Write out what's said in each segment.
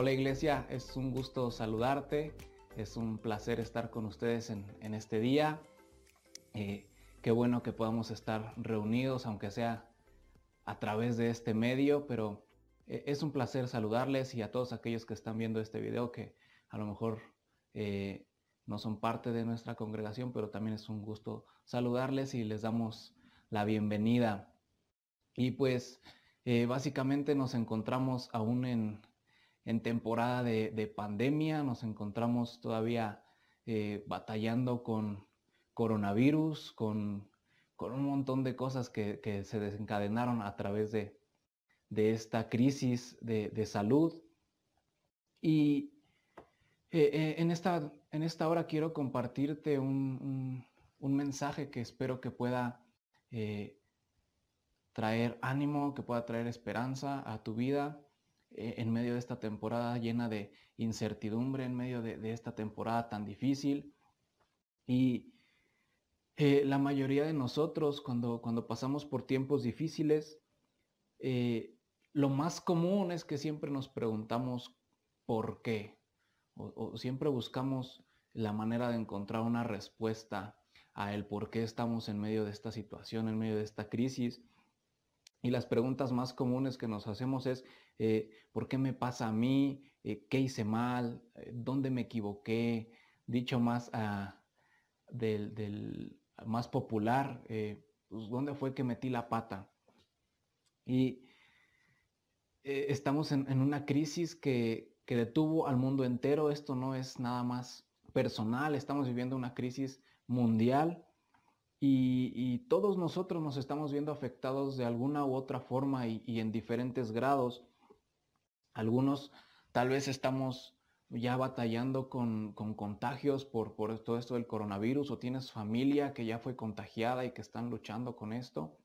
Hola iglesia, es un gusto saludarte, es un placer estar con ustedes en, este día. Eh, qué bueno que podamos estar reunidos, aunque sea a través de este medio, pero eh, es un placer saludarles y a todos aquellos que están viendo este video que a lo mejor eh, no son parte de nuestra congregación, pero también es un gusto saludarles y les damos la bienvenida. Y pues básicamente nos encontramos aún en, en temporada de, pandemia, nos encontramos todavía eh, batallando con coronavirus, con, un montón de cosas que, se desencadenaron a través de, esta crisis de, salud. Y eh, eh, en, esta, en, esta, hora quiero compartirte un, mensaje que espero que pueda traer ánimo, que pueda traer esperanza a tu vida en medio de esta temporada llena de incertidumbre, en medio de, esta temporada tan difícil. Y eh, la mayoría de nosotros, cuando, cuando pasamos por tiempos difíciles, eh, lo más común es que siempre nos preguntamos por qué, o, siempre buscamos la manera de encontrar una respuesta a el por qué estamos en medio de esta situación, en medio de esta crisis. Y las preguntas más comunes que nos hacemos es, eh, ¿por qué me pasa a mí? Eh, ¿Qué hice mal? Eh, ¿Dónde me equivoqué? Dicho más ah, del, más popular, pues, ¿dónde fue que metí la pata? Y estamos en, una crisis que, que detuvo al mundo entero. Esto no es nada más personal, estamos viviendo una crisis mundial y, todos nosotros nos estamos viendo afectados de alguna u otra forma y, en diferentes grados. Algunos tal vez estamos ya batallando con, contagios por, todo esto del coronavirus o tienes familia que ya fue contagiada y que están luchando con esto.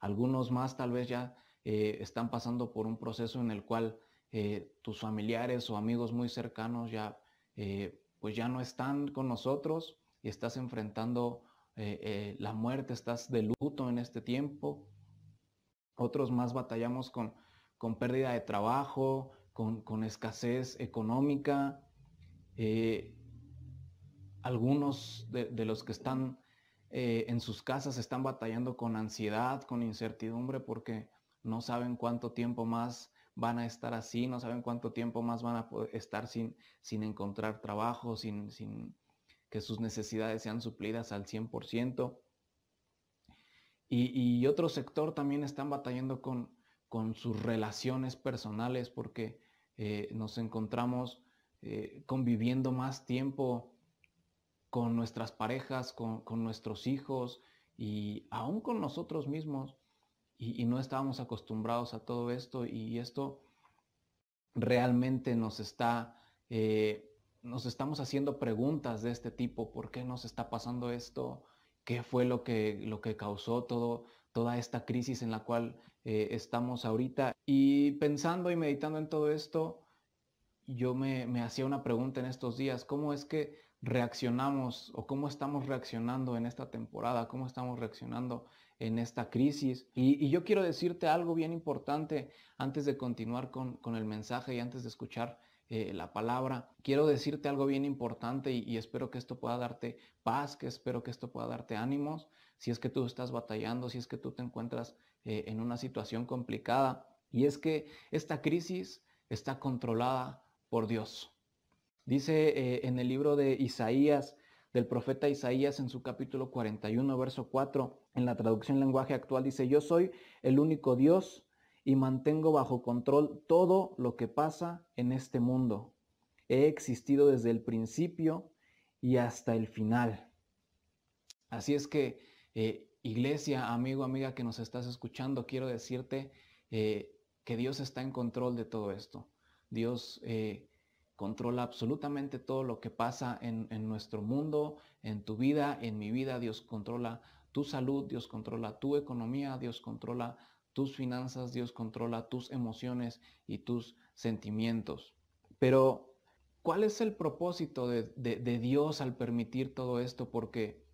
Algunos más tal vez ya eh, están pasando por un proceso en el cual eh, tus familiares o amigos muy cercanos ya eh, pues ya no están con nosotros y estás enfrentando eh, eh, la muerte, estás de luto en este tiempo. Otros más batallamos con, con pérdida de trabajo, con, escasez económica. Eh, algunos de, los que están en sus casas están batallando con ansiedad, con incertidumbre, porque no saben cuánto tiempo más van a estar así, no saben cuánto tiempo más van a estar sin, sin encontrar trabajo, sin, sin, que sus necesidades sean suplidas al 100%. Y, y otro sector también están batallando con, con sus relaciones personales porque eh, nos encontramos eh, conviviendo más tiempo con nuestras parejas, con, nuestros hijos y aún con nosotros mismos. Y, no estábamos acostumbrados a todo esto y esto realmente nos está eh, nos estamos haciendo preguntas de este tipo, ¿por qué nos está pasando esto? ¿Qué fue lo que, lo que causó todo, toda esta crisis en la cual eh, estamos ahorita? Y pensando y meditando en todo esto, yo me, hacía una pregunta en estos días, ¿cómo es que reaccionamos o cómo estamos reaccionando en esta temporada? ¿Cómo estamos reaccionando en esta crisis? Y, yo quiero decirte algo bien importante antes de continuar con, con el mensaje y antes de escuchar eh, la palabra. Quiero decirte algo bien importante y, espero que esto pueda darte paz, que espero que esto pueda darte ánimos. Si es que tú estás batallando, si es que tú te encuentras eh, en una situación complicada. Y es que esta crisis está controlada por Dios. Dice eh, en el libro de Isaías, del profeta Isaías en su capítulo 41, verso 4, en la traducción lenguaje actual, dice, yo soy el único Dios y mantengo bajo control todo lo que pasa en este mundo. He existido desde el principio y hasta el final. Así es que, eh, iglesia, amigo, amiga que nos estás escuchando, quiero decirte eh, que Dios está en control de todo esto. Dios eh, controla absolutamente todo lo que pasa en, en nuestro mundo, en tu vida, en mi vida. Dios controla tu salud, Dios controla tu economía, Dios controla tus finanzas, Dios controla tus emociones y tus sentimientos. Pero, ¿cuál es el propósito de, Dios al permitir todo esto? Porque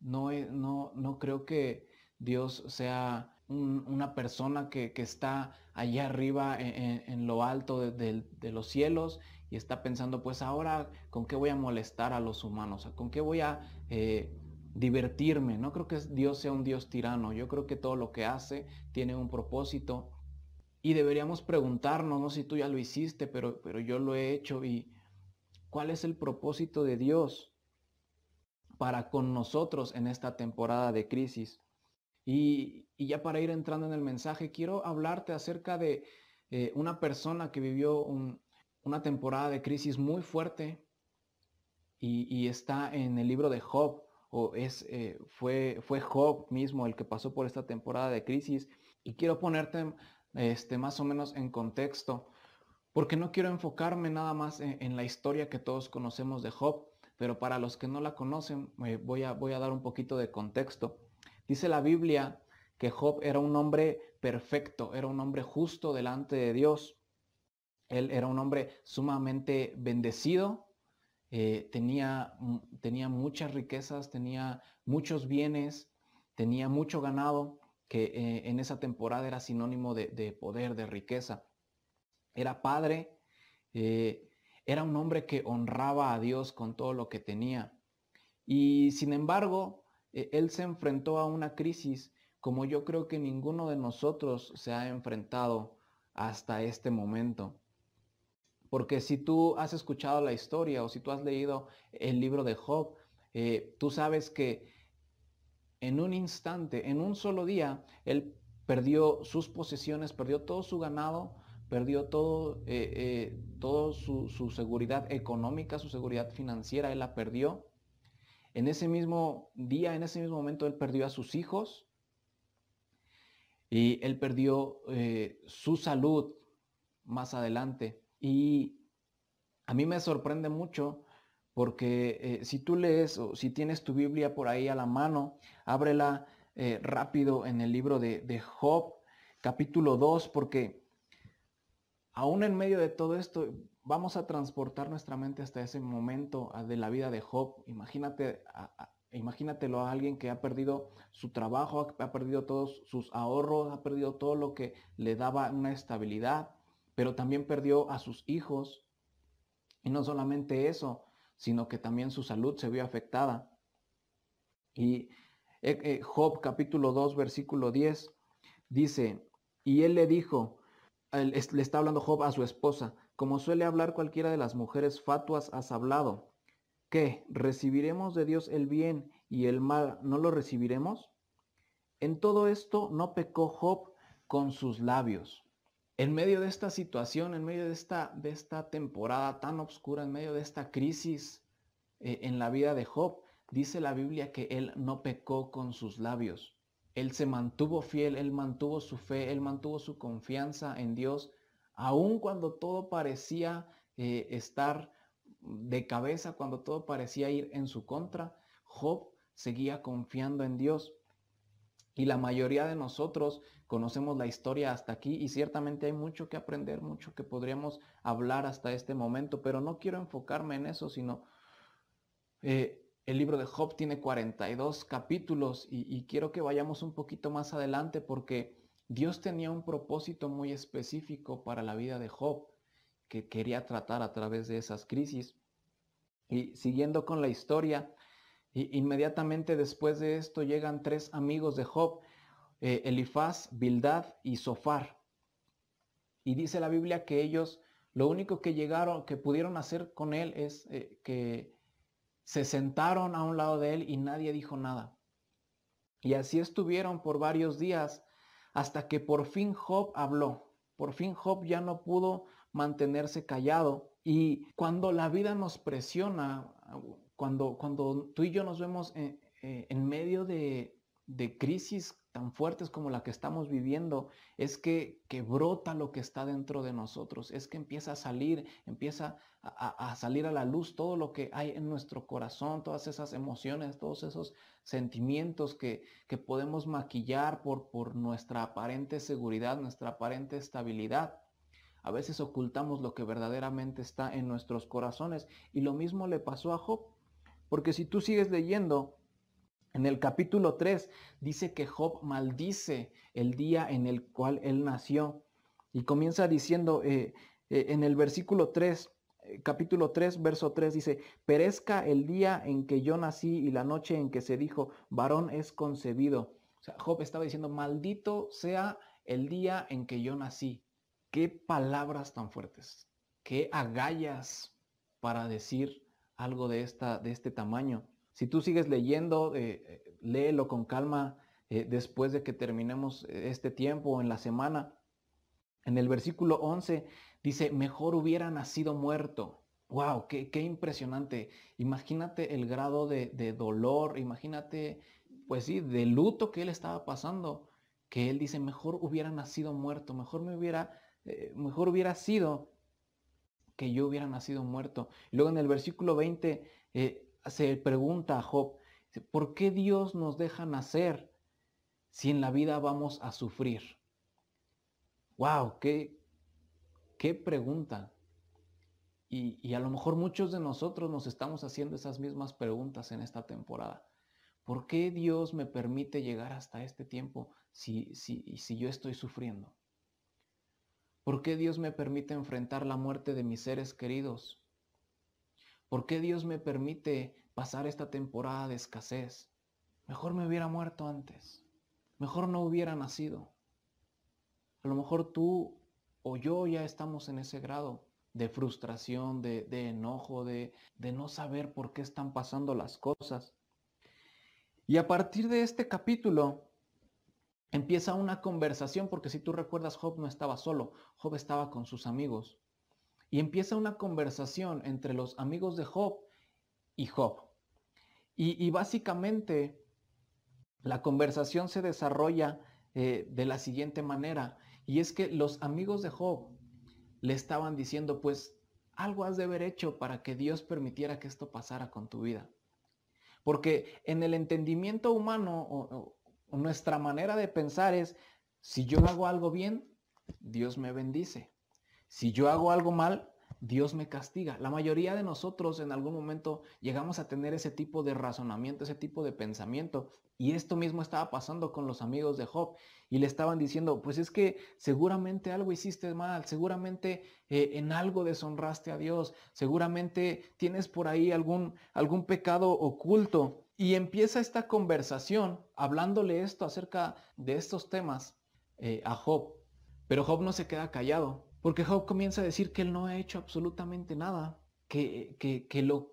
no, no, no creo que Dios sea una persona que, está allá arriba en, lo alto de, los cielos y está pensando, pues ahora, ¿con qué voy a molestar a los humanos? ¿Con qué voy a eh, divertirme? No creo que Dios sea un Dios tirano. Yo creo que todo lo que hace tiene un propósito. Y deberíamos preguntarnos, no sé si tú ya lo hiciste, pero, pero yo lo he hecho. ¿Y cuál es el propósito de Dios para con nosotros en esta temporada de crisis? Y, ya para ir entrando en el mensaje, quiero hablarte acerca de eh, una persona que vivió una temporada de crisis muy fuerte y, está en el libro de Job, o es, eh, fue, fue Job mismo el que pasó por esta temporada de crisis. Y quiero ponerte este, más o menos en contexto, porque no quiero enfocarme nada más en, la historia que todos conocemos de Job, pero para los que no la conocen, eh, voy, a, voy a dar un poquito de contexto. Dice la Biblia que Job era un hombre perfecto, era un hombre justo delante de Dios. Él era un hombre sumamente bendecido, eh, tenía, tenía muchas riquezas, tenía muchos bienes, tenía mucho ganado, que eh, en esa temporada era sinónimo de, poder, de riqueza. Era padre, eh, era un hombre que honraba a Dios con todo lo que tenía. Y sin embargo, e, él se enfrentó a una crisis como yo creo que ninguno de nosotros se ha enfrentado hasta este momento. Porque si tú has escuchado la historia o si tú has leído el libro de Job, eh, tú sabes que en un instante, en un solo día, él perdió sus posesiones, perdió todo su ganado, perdió todo, eh, eh, su, su seguridad económica, su seguridad financiera, él la perdió. En ese mismo día, en ese mismo momento, él perdió a sus hijos y él perdió su salud más adelante. Y a mí me sorprende mucho porque eh, si tú lees o si tienes tu Biblia por ahí a la mano, ábrela eh, rápido en el libro de, de Job, capítulo 2, porque aún en medio de todo esto, vamos a transportar nuestra mente hasta ese momento de la vida de Job. Imagínate, imagínatelo a alguien que ha perdido su trabajo, ha perdido todos sus ahorros, ha perdido todo lo que le daba una estabilidad, pero también perdió a sus hijos. Y no solamente eso, sino que también su salud se vio afectada. Y eh, eh, Job capítulo 2, versículo 10 dice, y él le dijo, le está hablando Job a su esposa, como suele hablar cualquiera de las mujeres fatuas, has hablado. ¿Qué? ¿Recibiremos de Dios el bien y el mal no lo recibiremos? En todo esto no pecó Job con sus labios. En medio de esta situación, en medio de esta, de esta temporada tan oscura, en medio de esta crisis eh, en la vida de Job, dice la Biblia que él no pecó con sus labios. Él se mantuvo fiel, él mantuvo su fe, él mantuvo su confianza en Dios Aun cuando todo parecía eh, estar de cabeza, cuando todo parecía ir en su contra, Job seguía confiando en Dios. Y la mayoría de nosotros conocemos la historia hasta aquí y ciertamente hay mucho que aprender, mucho que podríamos hablar hasta este momento, pero no quiero enfocarme en eso, sino eh, el libro de Job tiene 42 capítulos y quiero que vayamos un poquito más adelante porque Dios tenía un propósito muy específico para la vida de Job que quería tratar a través de esas crisis. Y siguiendo con la historia, inmediatamente después de esto llegan tres amigos de Job, eh, Elifaz, Bildad y Sofar. Y dice la Biblia que ellos lo único que llegaron, que pudieron hacer con él es eh, que se sentaron a un lado de él y nadie dijo nada. Y así estuvieron por varios días hasta que por fin Job habló. Por fin Job ya no pudo mantenerse callado. Y cuando la vida nos presiona, cuando, cuando tú y yo nos vemos en, eh, en medio de, de crisis tan fuertes como la que estamos viviendo es que, que brota lo que está dentro de nosotros, es que empieza a salir, empieza a, salir a la luz todo lo que hay en nuestro corazón, todas esas emociones, todos esos sentimientos que, que podemos maquillar por, por nuestra aparente seguridad, nuestra aparente estabilidad. A veces ocultamos lo que verdaderamente está en nuestros corazones y lo mismo le pasó a Job, porque si tú sigues leyendo, En el capítulo 3 dice que Job maldice el día en el cual él nació y comienza diciendo eh, eh, en el versículo 3, eh, capítulo 3, verso 3 dice, perezca el día en que yo nací y la noche en que se dijo, varón es concebido. O sea, Job estaba diciendo, maldito sea el día en que yo nací. Qué palabras tan fuertes, qué agallas para decir algo de, esta, de este tamaño. Si tú sigues leyendo, eh, léelo con calma después de que terminemos este tiempo en la semana. En el versículo 11 Dice, mejor hubiera nacido muerto. ¡Wow! Qué, qué impresionante! Imagínate el grado de, dolor, imagínate, pues sí, de luto que él estaba pasando, que él dice, mejor hubiera nacido muerto, mejor me hubiera, eh, mejor hubiera sido que yo hubiera nacido muerto. Y luego en el versículo 20 eh, se pregunta a Job, ¿por qué Dios nos deja nacer si en la vida vamos a sufrir? ¡Wow! ¡Qué, ¿Qué pregunta? Y, a lo mejor muchos de nosotros nos estamos haciendo esas mismas preguntas en esta temporada. ¿Por qué Dios me permite llegar hasta este tiempo si, si, si yo estoy sufriendo? ¿Por qué Dios me permite enfrentar la muerte de mis seres queridos? ¿Por qué Dios me permite pasar esta temporada de escasez? Mejor me hubiera muerto antes. Mejor no hubiera nacido. A lo mejor tú o yo ya estamos en ese grado de frustración, de, enojo, de, de no saber por qué están pasando las cosas. Y a partir de este capítulo empieza una conversación, porque si tú recuerdas, Job no estaba solo, Job estaba con sus amigos. Y empieza una conversación entre los amigos de Job y Job. Y, básicamente la conversación se desarrolla eh, de la siguiente manera. Y es que los amigos de Job le estaban diciendo, pues algo has de haber hecho para que Dios permitiera que esto pasara con tu vida. Porque en el entendimiento humano nuestra manera de pensar es, si yo hago algo bien, Dios me bendice. Si yo hago algo mal, Dios me castiga. La mayoría de nosotros en algún momento llegamos a tener ese tipo de razonamiento, ese tipo de pensamiento. Y esto mismo estaba pasando con los amigos de Job. Y le estaban diciendo, pues es que seguramente algo hiciste mal, seguramente eh, en algo deshonraste a Dios, seguramente tienes por ahí algún, algún pecado oculto. Y empieza esta conversación hablándole esto acerca de estos temas eh, a Job. Pero Job no se queda callado. Porque Job comienza a decir que él no ha hecho absolutamente nada, que, que, lo,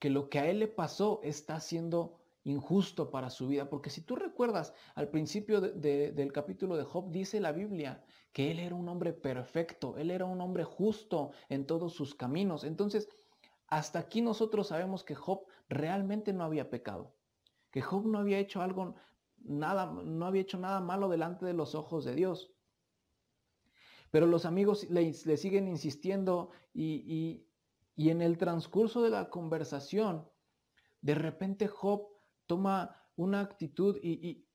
que lo que a él le pasó está siendo injusto para su vida. Porque si tú recuerdas, al principio del capítulo de Job dice la Biblia que él era un hombre perfecto, él era un hombre justo en todos sus caminos. Entonces, hasta aquí nosotros sabemos que Job realmente no había pecado, que Job no había hecho algo, nada, no había hecho nada malo delante de los ojos de Dios. Pero los amigos le, siguen insistiendo y, en el transcurso de la conversación, de repente Job toma una actitud y,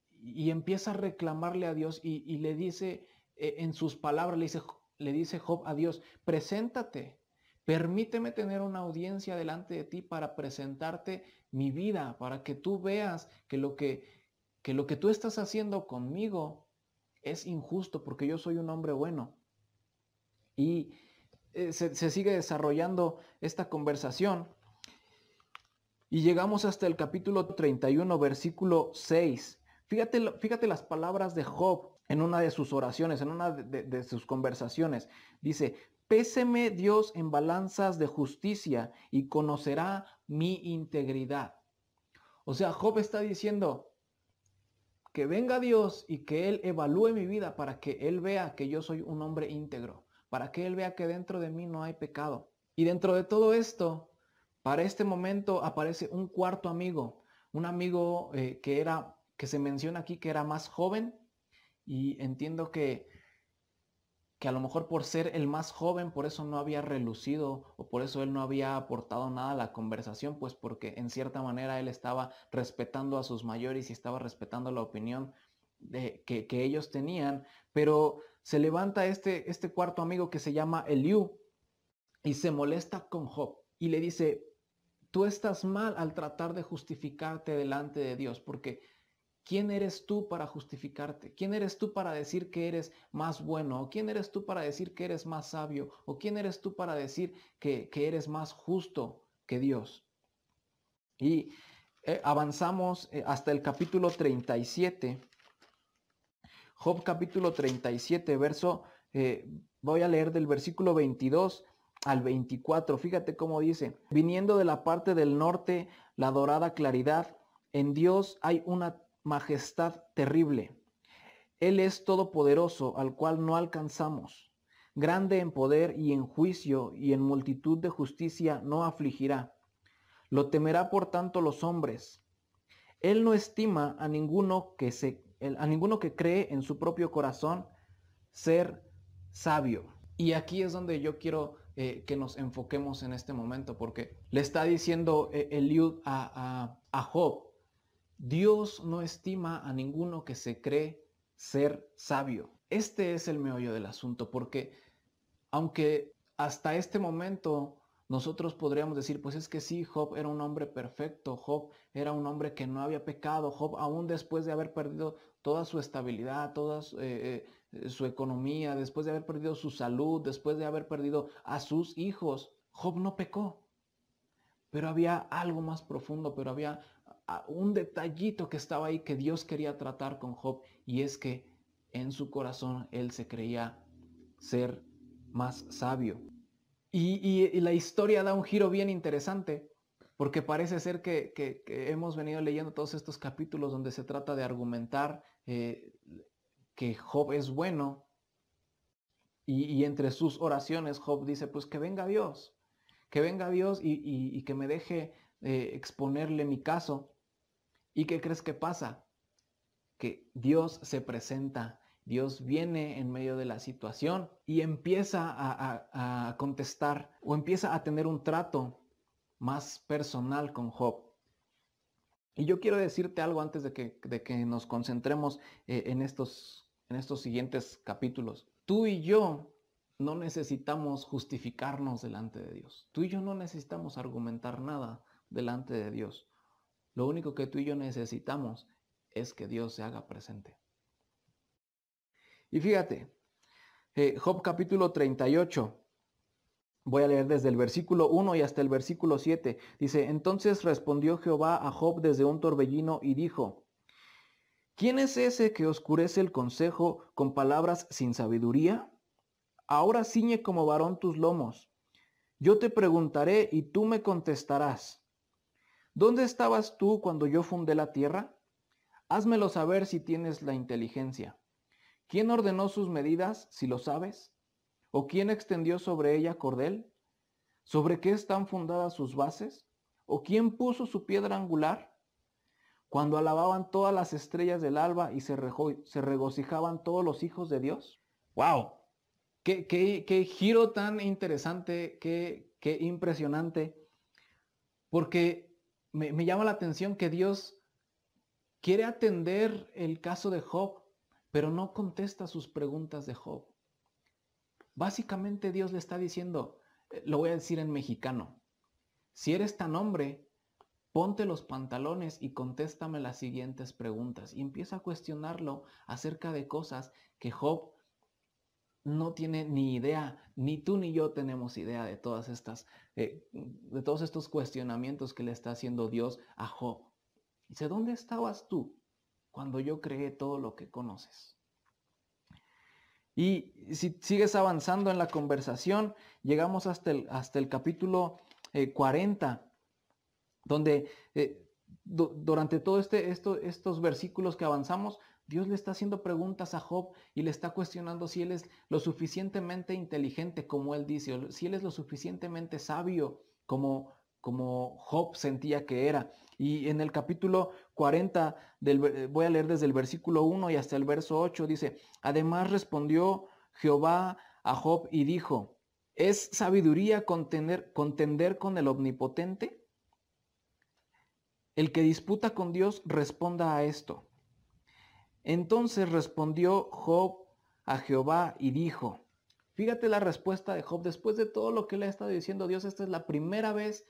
empieza a reclamarle a Dios y, le dice eh, en sus palabras, le dice, le dice Job a Dios, preséntate, permíteme tener una audiencia delante de ti para presentarte mi vida, para que tú veas que lo que, que lo que tú estás haciendo conmigo es injusto porque yo soy un hombre bueno. Y eh, se, sigue desarrollando esta conversación. Y llegamos hasta el capítulo 31, versículo 6. Fíjate, fíjate las palabras de Job en una de sus oraciones, en una de, sus conversaciones. Dice, péseme Dios en balanzas de justicia y conocerá mi integridad. O sea, Job está diciendo que venga Dios y que Él evalúe mi vida para que Él vea que yo soy un hombre íntegro para que Él vea que dentro de mí no hay pecado. Y dentro de todo esto, para este momento aparece un cuarto amigo, un amigo eh, que era, que se menciona aquí que era más joven y entiendo que, que a lo mejor por ser el más joven, por eso no había relucido o por eso él no había aportado nada a la conversación, pues porque en cierta manera él estaba respetando a sus mayores y estaba respetando la opinión de, que, que ellos tenían, pero se levanta este, este cuarto amigo que se llama Eliú y se molesta con Job y le dice, tú estás mal al tratar de justificarte delante de Dios, porque ¿quién eres tú para justificarte? ¿Quién eres tú para decir que eres más bueno? ¿O quién eres tú para decir que eres más sabio? ¿O quién eres tú para decir que, eres más justo que Dios? Y eh, avanzamos eh, hasta el capítulo 37. Job capítulo 37, verso, eh, voy a leer del versículo 22 al 24. Fíjate cómo dice, viniendo de la parte del norte, la dorada claridad, en Dios hay una majestad terrible. Él es todopoderoso, al cual no alcanzamos. Grande en poder y en juicio y en multitud de justicia no afligirá. Lo temerá por tanto los hombres. Él no estima a ninguno que se a ninguno que cree en su propio corazón ser sabio. Y aquí es donde yo quiero eh, que nos enfoquemos en este momento, porque le está diciendo eh, Eliud a, a, Job, Dios no estima a ninguno que se cree ser sabio. Este es el meollo del asunto, porque aunque hasta este momento nosotros podríamos decir, pues es que sí, Job era un hombre perfecto, Job era un hombre que no había pecado, Job aún después de haber perdido toda su estabilidad, toda eh, eh, su economía, después de haber perdido su salud, después de haber perdido a sus hijos, Job no pecó. Pero había algo más profundo, pero había un detallito que estaba ahí que Dios quería tratar con Job y es que en su corazón él se creía ser más sabio. Y, la historia da un giro bien interesante porque parece ser que, hemos venido leyendo todos estos capítulos donde se trata de argumentar eh, que Job es bueno y, entre sus oraciones Job dice, pues que venga Dios, que venga Dios y, que me deje eh, exponerle mi caso. ¿Y qué crees que pasa? Que Dios se presenta, Dios viene en medio de la situación y empieza a contestar o empieza a tener un trato más personal con Job. Y yo quiero decirte algo antes de que, de que nos concentremos eh, en, estos, en estos siguientes capítulos. Tú y yo no necesitamos justificarnos delante de Dios. Tú y yo no necesitamos argumentar nada delante de Dios. Lo único que tú y yo necesitamos es que Dios se haga presente. Y fíjate, eh, Job capítulo 38, Voy a leer desde el versículo 1 y hasta el versículo 7. Dice, entonces respondió Jehová a Job desde un torbellino y dijo, ¿quién es ese que oscurece el consejo con palabras sin sabiduría? Ahora ciñe como varón tus lomos. Yo te preguntaré y tú me contestarás. ¿Dónde estabas tú cuando yo fundé la tierra? Házmelo saber si tienes la inteligencia. ¿Quién ordenó sus medidas, si lo sabes? ¿O quién extendió sobre ella cordel? ¿Sobre qué están fundadas sus bases? ¿O quién puso su piedra angular? Cuando alababan todas las estrellas del alba y se, regocijaban todos los hijos de Dios. ¡Wow! Qué, qué, giro tan interesante, qué, qué impresionante. Porque me, llama la atención que Dios quiere atender el caso de Job, pero no contesta sus preguntas de Job. Básicamente Dios le está diciendo, eh, lo voy a decir en mexicano, si eres tan hombre, ponte los pantalones y contéstame las siguientes preguntas. Y empieza a cuestionarlo acerca de cosas que Job no tiene ni idea, ni tú ni yo tenemos idea de todas estas, eh, de todos estos cuestionamientos que le está haciendo Dios a Job. Dice, ¿dónde estabas tú cuando yo creé todo lo que conoces? Y si sigues avanzando en la conversación, llegamos hasta el, hasta el capítulo 40, eh, donde eh, durante todos este, estos versículos que avanzamos, Dios le está haciendo preguntas a Job y le está cuestionando si él es lo suficientemente inteligente como él dice, o si él es lo suficientemente sabio como, como Job sentía que era. Y en el capítulo 40, del, voy a leer desde el versículo 1 y hasta el verso 8, dice, además respondió Jehová a Job y dijo, ¿es sabiduría contender, contender con el omnipotente? El que disputa con Dios responda a esto. Entonces respondió Job a Jehová y dijo, fíjate la respuesta de Job después de todo lo que le ha estado diciendo Dios, esta es la primera vez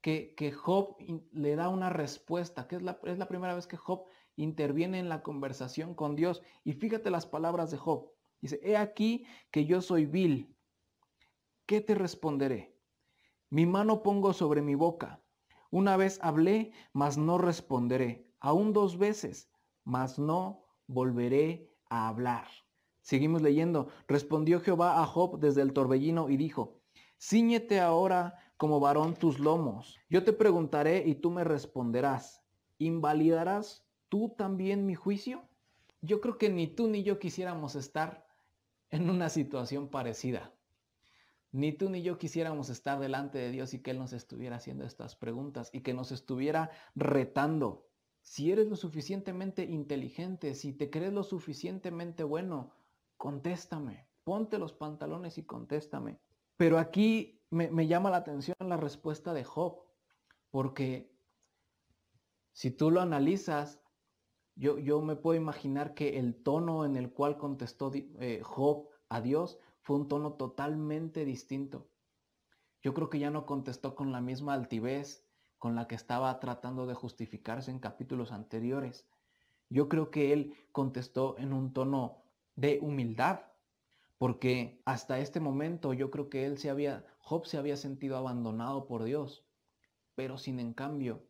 que, que Job le da una respuesta, que es la, es la primera vez que Job interviene en la conversación con Dios. Y fíjate las palabras de Job. Dice, he aquí que yo soy vil. ¿Qué te responderé? Mi mano pongo sobre mi boca. Una vez hablé, mas no responderé. Aún dos veces, mas no volveré a hablar. Seguimos leyendo. Respondió Jehová a Job desde el torbellino y dijo, Cíñete ahora como varón tus lomos. Yo te preguntaré y tú me responderás. ¿Invalidarás tú también mi juicio? Yo creo que ni tú ni yo quisiéramos estar en una situación parecida. Ni tú ni yo quisiéramos estar delante de Dios y que Él nos estuviera haciendo estas preguntas y que nos estuviera retando. Si eres lo suficientemente inteligente, si te crees lo suficientemente bueno, contéstame. Ponte los pantalones y contéstame. Pero aquí me, llama la atención la respuesta de Job, porque si tú lo analizas, yo, me puedo imaginar que el tono en el cual contestó eh, Job a Dios fue un tono totalmente distinto. Yo creo que ya no contestó con la misma altivez con la que estaba tratando de justificarse en capítulos anteriores. Yo creo que él contestó en un tono de humildad, porque hasta este momento yo creo que él se había, Job se había sentido abandonado por Dios, pero sin en cambio,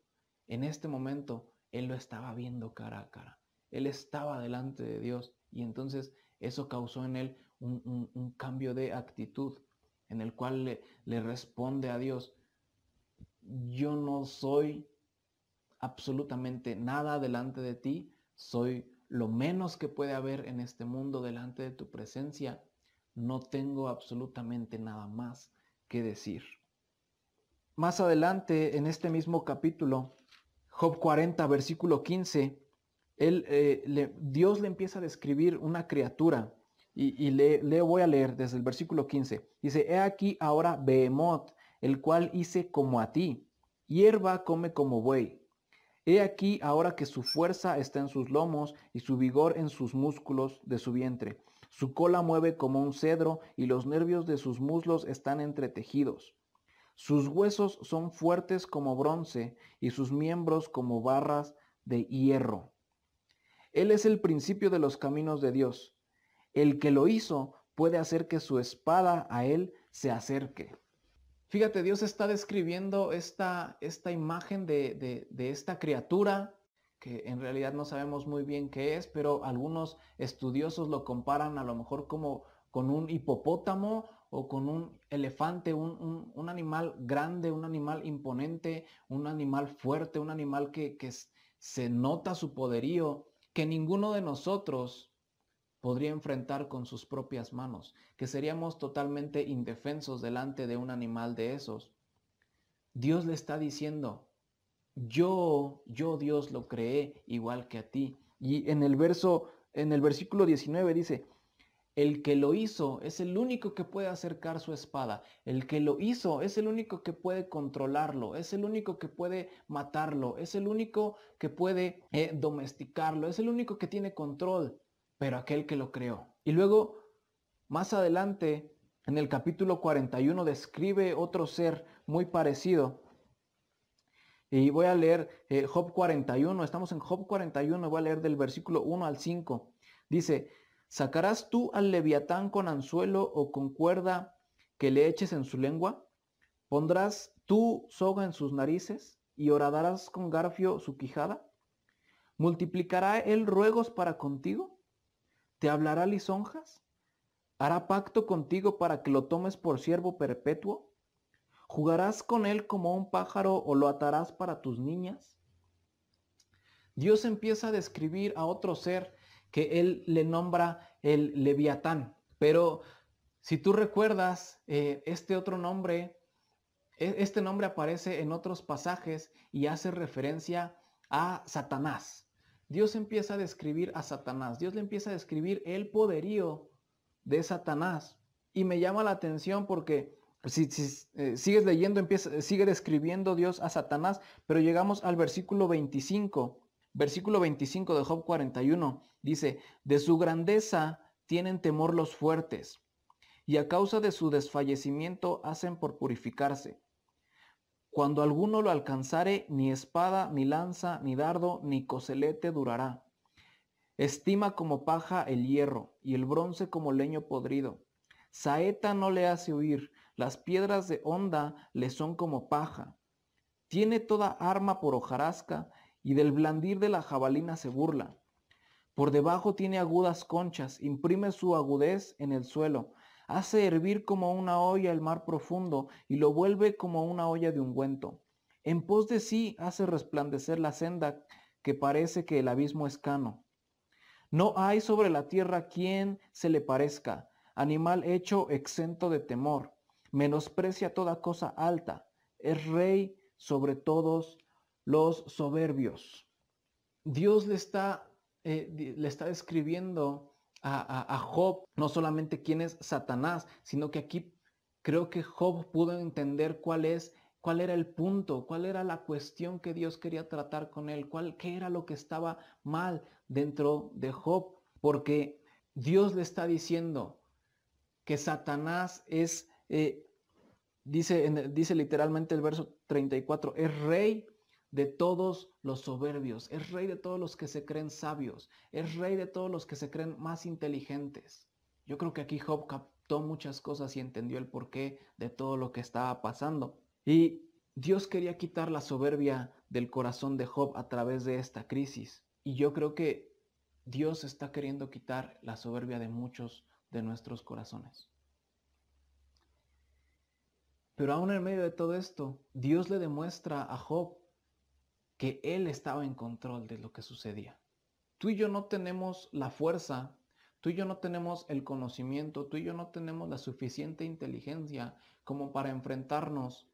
en este momento él lo estaba viendo cara a cara. Él estaba delante de Dios y entonces eso causó en él un, cambio de actitud en el cual le, le responde a Dios, yo no soy absolutamente nada delante de ti, soy lo menos que puede haber en este mundo delante de tu presencia, no tengo absolutamente nada más que decir. Más adelante, en este mismo capítulo, Job 40, versículo 15, él, eh, Dios le empieza a describir una criatura. Y, le, le, voy a leer desde el versículo 15. Dice, he aquí ahora Behemoth, el cual hice como a ti. Hierba come como buey. He aquí ahora que su fuerza está en sus lomos y su vigor en sus músculos de su vientre. Su cola mueve como un cedro y los nervios de sus muslos están entretejidos. Sus huesos son fuertes como bronce y sus miembros como barras de hierro. Él es el principio de los caminos de Dios. El que lo hizo puede hacer que su espada a él se acerque. Fíjate, Dios está describiendo esta, esta imagen de, de esta criatura que en realidad no sabemos muy bien qué es, pero algunos estudiosos lo comparan a lo mejor como con un hipopótamo o con un elefante, un, animal grande, un animal imponente, un animal fuerte, un animal que, que se nota su poderío, que ninguno de nosotros podría enfrentar con sus propias manos, que seríamos totalmente indefensos delante de un animal de esos. Dios le está diciendo, yo, yo Dios lo creé igual que a ti. Y en el verso, en el versículo 19 dice, el que lo hizo es el único que puede acercar su espada. El que lo hizo es el único que puede controlarlo. Es el único que puede matarlo. Es el único que puede eh, domesticarlo. Es el único que tiene control. Pero aquel que lo creó. Y luego, más adelante, en el capítulo 41, describe otro ser muy parecido. Y voy a leer eh, Job 41. Estamos en Job 41. Voy a leer del versículo 1 al 5. Dice, ¿Sacarás tú al leviatán con anzuelo o con cuerda que le eches en su lengua? ¿Pondrás tú soga en sus narices y horadarás con garfio su quijada? ¿Multiplicará él ruegos para contigo? ¿Te hablará lisonjas? ¿Hará pacto contigo para que lo tomes por siervo perpetuo? ¿Jugarás con él como un pájaro o lo atarás para tus niñas? Dios empieza a describir a otro ser que él le nombra el leviatán. Pero si tú recuerdas, eh, este otro nombre, e, este nombre aparece en otros pasajes y hace referencia a Satanás. Dios empieza a describir a Satanás. Dios le empieza a describir el poderío de Satanás. Y me llama la atención porque si, eh, sigues leyendo, sigue describiendo Dios a Satanás, pero llegamos al versículo 25 Versículo 25 de Job 41 dice, de su grandeza tienen temor los fuertes, y a causa de su desfallecimiento hacen por purificarse. Cuando alguno lo alcanzare, ni espada, ni lanza, ni dardo, ni coselete durará. Estima como paja el hierro y el bronce como leño podrido. Saeta no le hace huir, las piedras de honda le son como paja. Tiene toda arma por hojarasca y del blandir de la jabalina se burla. Por debajo tiene agudas conchas, imprime su agudez en el suelo, hace hervir como una olla el mar profundo y lo vuelve como una olla de ungüento. En pos de sí hace resplandecer la senda que parece que el abismo es cano. No hay sobre la tierra quien se le parezca, animal hecho exento de temor, menosprecia toda cosa alta, es rey sobre todos los soberbios. Dios le está, eh, le está describiendo a, Job no solamente quién es Satanás, sino que aquí creo que Job pudo entender cuál es cuál era el punto, cuál era la cuestión que Dios quería tratar con él, cuál qué era lo que estaba mal dentro de Job, porque Dios le está diciendo que Satanás es eh, dice, dice literalmente el verso 34, es rey de todos los soberbios, es rey de todos los que se creen sabios, es rey de todos los que se creen más inteligentes. Yo creo que aquí Job captó muchas cosas y entendió el porqué de todo lo que estaba pasando. Y Dios quería quitar la soberbia del corazón de Job a través de esta crisis. Y yo creo que Dios está queriendo quitar la soberbia de muchos de nuestros corazones. Pero aún en medio de todo esto, Dios le demuestra a Job que Él estaba en control de lo que sucedía. Tú y yo no tenemos la fuerza, tú y yo no tenemos el conocimiento, tú y yo no tenemos la suficiente inteligencia como para enfrentarnos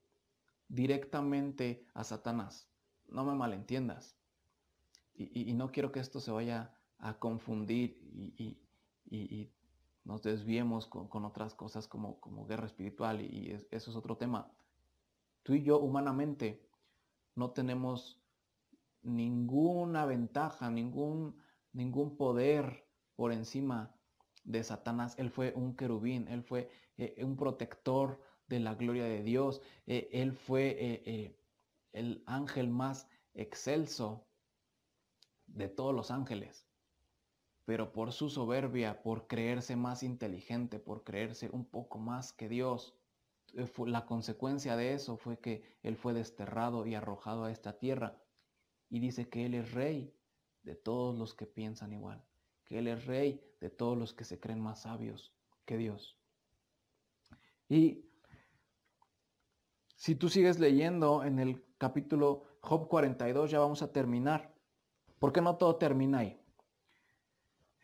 directamente a Satanás. No me malentiendas. Y, no quiero que esto se vaya a confundir y, nos desviemos con, otras cosas como, guerra espiritual y eso es otro tema. Tú y yo humanamente no tenemos ninguna ventaja, ningún, ningún poder por encima de Satanás. Él fue un querubín, él fue eh, un protector de la gloria de Dios, eh, él fue eh, el ángel más excelso de todos los ángeles. Pero por su soberbia, por creerse más inteligente, por creerse un poco más que Dios, la consecuencia de eso fue que él fue desterrado y arrojado a esta tierra y dice que Él es rey de todos los que piensan igual, que Él es rey de todos los que se creen más sabios que Dios. Y si tú sigues leyendo en el capítulo Job 42, ya vamos a terminar. porque no todo termina ahí?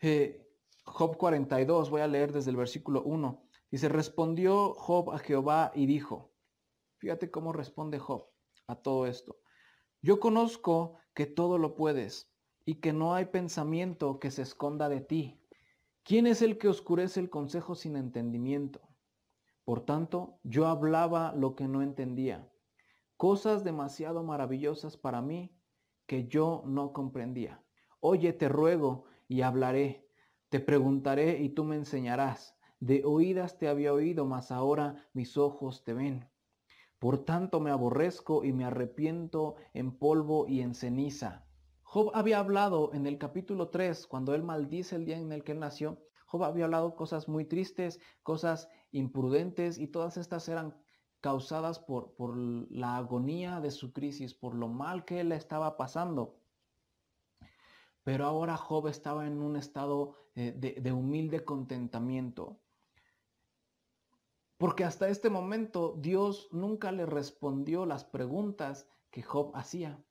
Eh, Job 42, voy a leer desde el versículo 1. Dice, respondió Job a Jehová y dijo, fíjate cómo responde Job a todo esto. Yo conozco que todo lo puedes y que no hay pensamiento que se esconda de ti. ¿Quién es el que oscurece el consejo sin entendimiento? Por tanto, yo hablaba lo que no entendía, cosas demasiado maravillosas para mí que yo no comprendía. Oye, te ruego y hablaré, te preguntaré y tú me enseñarás. De oídas te había oído, mas ahora mis ojos te ven. Por tanto me aborrezco y me arrepiento en polvo y en ceniza. Job había hablado en el capítulo 3, cuando él maldice el día en el que él nació, Job había hablado cosas muy tristes, cosas imprudentes y todas estas eran causadas por, la agonía de su crisis, por lo mal que él estaba pasando. Pero ahora Job estaba en un estado eh, de humilde contentamiento. Porque hasta este momento Dios nunca le respondió las preguntas que Job hacía.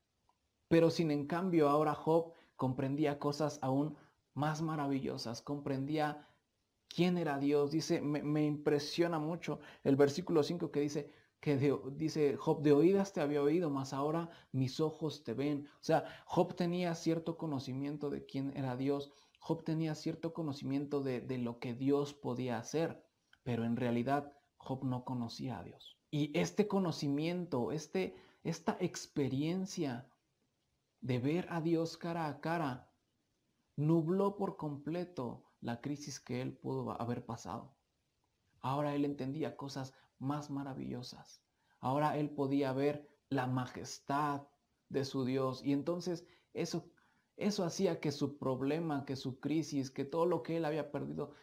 Pero sin en cambio ahora Job comprendía cosas aún más maravillosas, comprendía quién era Dios. Dice, me, impresiona mucho el versículo 5 que dice, que dice Job, de oídas te había oído, mas ahora mis ojos te ven. O sea, Job tenía cierto conocimiento de quién era Dios, Job tenía cierto conocimiento de, de lo que Dios podía hacer, pero en realidad Job no conocía a Dios. Y este conocimiento, este, esta experiencia de ver a Dios cara a cara, nubló por completo la crisis que él pudo haber pasado. Ahora él entendía cosas más maravillosas. Ahora él podía ver la majestad de su Dios. Y entonces eso, eso hacía que su problema, que su crisis, que todo lo que él había perdido,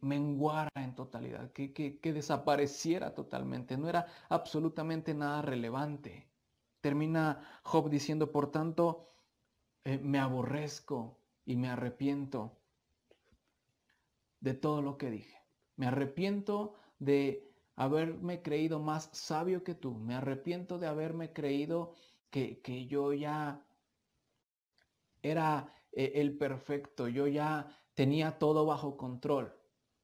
menguara en totalidad, que, que, desapareciera totalmente. No era absolutamente nada relevante. Termina Job diciendo, por tanto, eh, me aborrezco y me arrepiento de todo lo que dije. Me arrepiento de haberme creído más sabio que tú. Me arrepiento de haberme creído que, que yo ya era eh, el perfecto, yo ya tenía todo bajo control.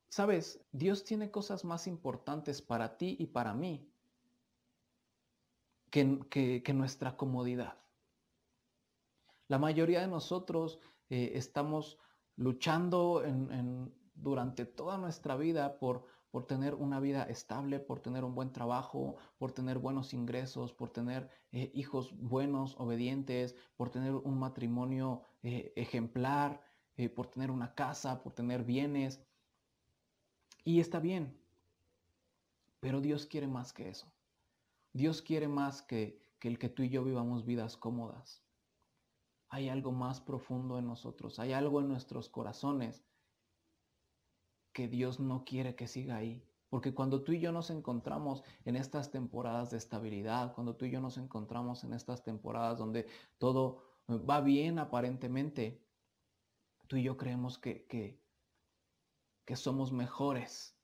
Sabes, Dios tiene cosas más importantes para ti y para mí que, que, nuestra comodidad. La mayoría de nosotros eh, estamos luchando durante toda nuestra vida por, por tener una vida estable, por tener un buen trabajo, por tener buenos ingresos, por tener eh, hijos buenos, obedientes, por tener un matrimonio eh, ejemplar, por tener una casa, por tener bienes. Y está bien, pero Dios quiere más que eso. Dios quiere más que, que el que tú y yo vivamos vidas cómodas. Hay algo más profundo en nosotros, hay algo en nuestros corazones que Dios no quiere que siga ahí. Porque cuando tú y yo nos encontramos en estas temporadas de estabilidad, cuando tú y yo nos encontramos en estas temporadas donde todo va bien aparentemente, tú y yo creemos que, que, que somos mejores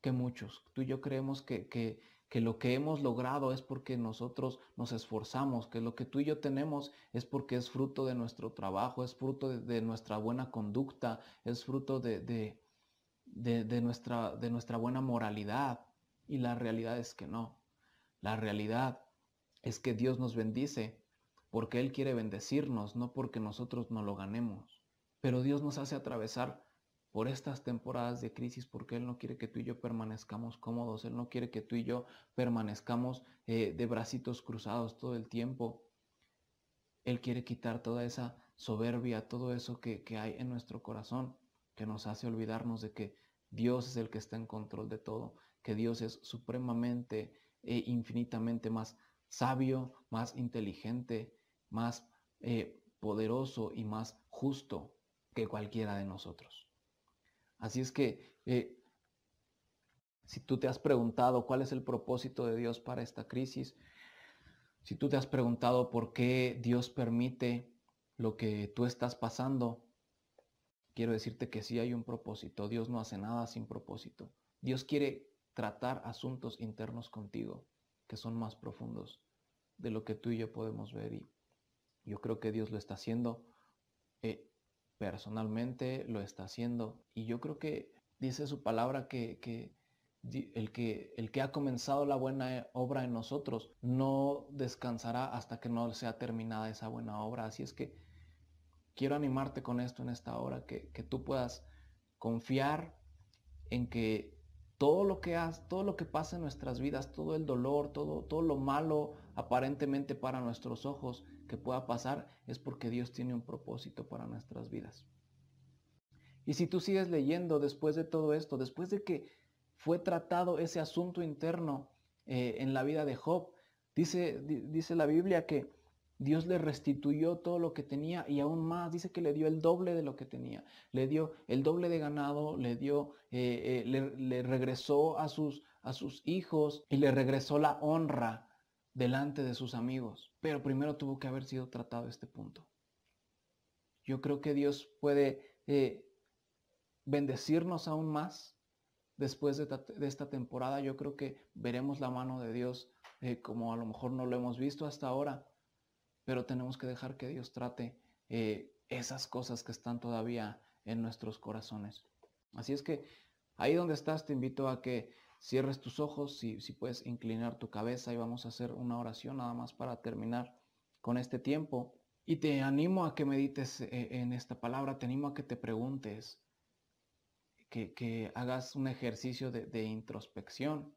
que muchos. Tú y yo creemos que, que, que lo que hemos logrado es porque nosotros nos esforzamos, que lo que tú y yo tenemos es porque es fruto de nuestro trabajo, es fruto de, nuestra buena conducta, es fruto de, de, de, nuestra, de nuestra buena moralidad. Y la realidad es que no. La realidad es que Dios nos bendice porque Él quiere bendecirnos, no porque nosotros no lo ganemos. Pero Dios nos hace atravesar por estas temporadas de crisis, porque Él no quiere que tú y yo permanezcamos cómodos, Él no quiere que tú y yo permanezcamos eh, de bracitos cruzados todo el tiempo. Él quiere quitar toda esa soberbia, todo eso que, hay en nuestro corazón, que nos hace olvidarnos de que Dios es el que está en control de todo, que Dios es supremamente e infinitamente más sabio, más inteligente, más eh, poderoso y más justo que cualquiera de nosotros. Así es que eh, si tú te has preguntado cuál es el propósito de Dios para esta crisis, si tú te has preguntado por qué Dios permite lo que tú estás pasando, quiero decirte que sí hay un propósito. Dios no hace nada sin propósito. Dios quiere tratar asuntos internos contigo que son más profundos de lo que tú y yo podemos ver. Y yo creo que Dios lo está haciendo personalmente lo está haciendo. Y yo creo que dice su palabra que, el, que el que ha comenzado la buena obra en nosotros no descansará hasta que no sea terminada esa buena obra. Así es que quiero animarte con esto en esta hora, que, que tú puedas confiar en que todo lo que has, todo lo que pasa en nuestras vidas, todo el dolor, todo, todo lo malo aparentemente para nuestros ojos, pueda pasar es porque Dios tiene un propósito para nuestras vidas. Y si tú sigues leyendo después de todo esto, después de que fue tratado ese asunto interno eh, en la vida de Job, dice, dice la Biblia que Dios le restituyó todo lo que tenía y aún más, dice que le dio el doble de lo que tenía. Le dio el doble de ganado, le dio, eh, eh, le, le, regresó a sus, a sus hijos y le regresó la honra delante de sus amigos. Pero primero tuvo que haber sido tratado este punto. Yo creo que Dios puede eh, bendecirnos aún más después de, esta temporada. Yo creo que veremos la mano de Dios eh, como a lo mejor no lo hemos visto hasta ahora. Pero tenemos que dejar que Dios trate eh, esas cosas que están todavía en nuestros corazones. Así es que ahí donde estás te invito a que Cierres tus ojos, si, si puedes inclinar tu cabeza y vamos a hacer una oración nada más para terminar con este tiempo. Y te animo a que medites eh, en esta palabra, te animo a que te preguntes, que, hagas un ejercicio de, introspección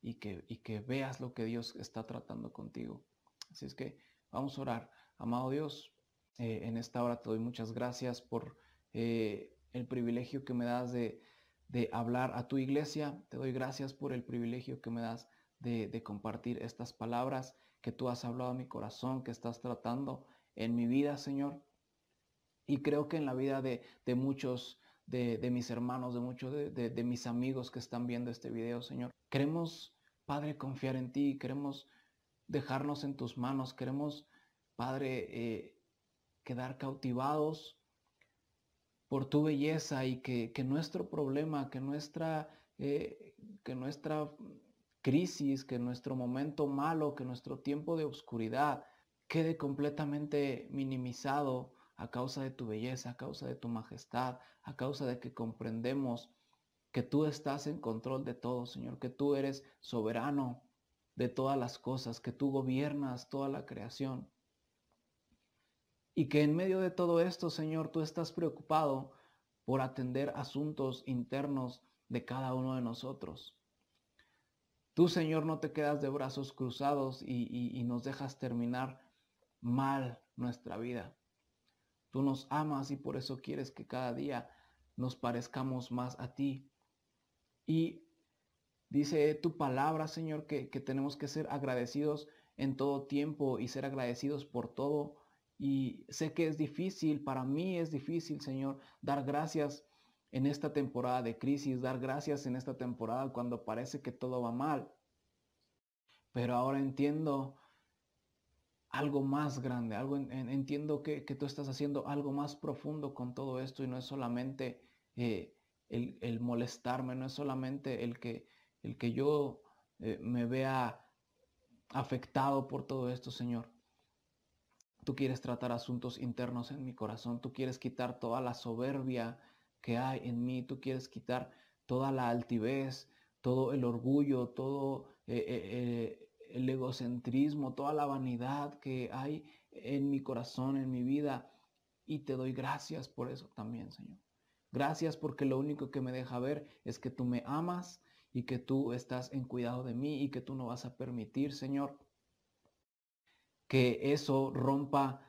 y que, y que, veas lo que Dios está tratando contigo. Así es que vamos a orar. Amado Dios, eh, en esta hora te doy muchas gracias por eh, el privilegio que me das de, de hablar a tu iglesia. Te doy gracias por el privilegio que me das de, de compartir estas palabras que tú has hablado a mi corazón, que estás tratando en mi vida, Señor. Y creo que en la vida de, de muchos de, de, mis hermanos, de muchos de, de, mis amigos que están viendo este video, Señor. Queremos, Padre, confiar en ti, queremos dejarnos en tus manos, queremos, Padre, eh, quedar cautivados por tu belleza y que, nuestro problema, que nuestra, eh, que nuestra crisis, que nuestro momento malo, que nuestro tiempo de oscuridad quede completamente minimizado a causa de tu belleza, a causa de tu majestad, a causa de que comprendemos que tú estás en control de todo, Señor, que tú eres soberano de todas las cosas, que tú gobiernas toda la creación. Y que en medio de todo esto, Señor, tú estás preocupado por atender asuntos internos de cada uno de nosotros. Tú, Señor, no te quedas de brazos cruzados y, nos dejas terminar mal nuestra vida. Tú nos amas y por eso quieres que cada día nos parezcamos más a ti. Y dice tu palabra, Señor, que, que tenemos que ser agradecidos en todo tiempo y ser agradecidos por todo. Y sé que es difícil, para mí es difícil, Señor, dar gracias en esta temporada de crisis, dar gracias en esta temporada cuando parece que todo va mal. Pero ahora entiendo algo más grande, algo entiendo que, tú estás haciendo algo más profundo con todo esto y no es solamente eh, el, molestarme, no es solamente el que, el que yo eh, me vea afectado por todo esto, Señor. Tú quieres tratar asuntos internos en mi corazón, tú quieres quitar toda la soberbia que hay en mí, tú quieres quitar toda la altivez, todo el orgullo, todo eh, el egocentrismo, toda la vanidad que hay en mi corazón, en mi vida. Y te doy gracias por eso también, Señor. Gracias porque lo único que me deja ver es que tú me amas y que tú estás en cuidado de mí y que tú no vas a permitir, Señor, que eso rompa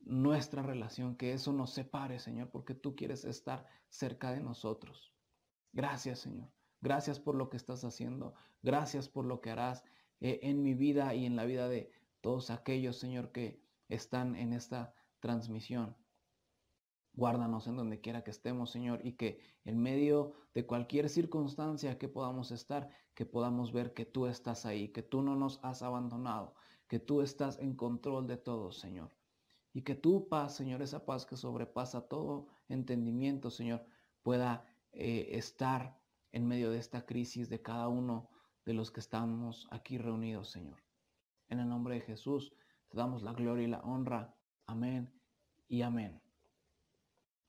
nuestra relación, que eso nos separe, Señor, porque tú quieres estar cerca de nosotros. Gracias, Señor. Gracias por lo que estás haciendo. Gracias por lo que harás. Eh, en mi vida y en la vida de todos aquellos, Señor, que están en esta transmisión. Guárdanos en donde quiera que estemos, Señor, y que en medio de cualquier circunstancia que podamos estar, que podamos ver que tú estás ahí, que tú no nos has abandonado, que tú estás en control de todo, Señor. Y que tu paz, Señor, esa paz que sobrepasa todo entendimiento, Señor, pueda eh, estar en medio de esta crisis de cada uno de los que estamos aquí reunidos, Señor. En el nombre de Jesús te damos la gloria y la honra. Amén y amén.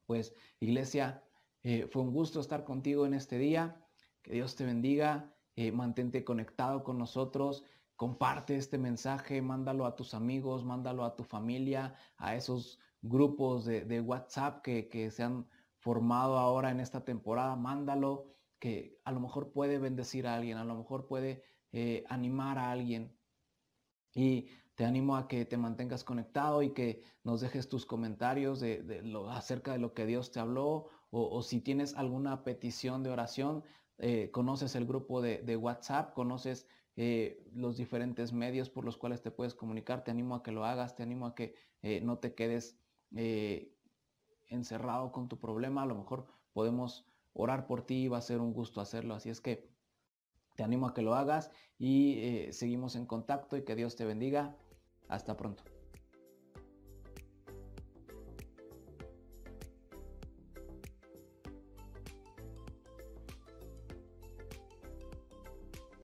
Pues iglesia, eh, fue un gusto estar contigo en este día. Que Dios te bendiga. Eh, mantente conectado con nosotros. Comparte este mensaje, mándalo a tus amigos, mándalo a tu familia, a esos grupos de, WhatsApp que, que se han formado ahora en esta temporada. Mándalo que a lo mejor puede bendecir a alguien, a lo mejor puede eh, animar a alguien. Y te animo a que te mantengas conectado y que nos dejes tus comentarios de, lo, acerca de lo que Dios te habló o, si tienes alguna petición de oración, eh, conoces el grupo de, WhatsApp, conoces eh, los diferentes medios por los cuales te puedes comunicar, te animo a que lo hagas, te animo a que no te quedes encerrado con tu problema, a lo mejor podemos orar por ti, va a ser un gusto hacerlo. Así es que te animo a que lo hagas y eh, seguimos en contacto y que Dios te bendiga. Hasta pronto.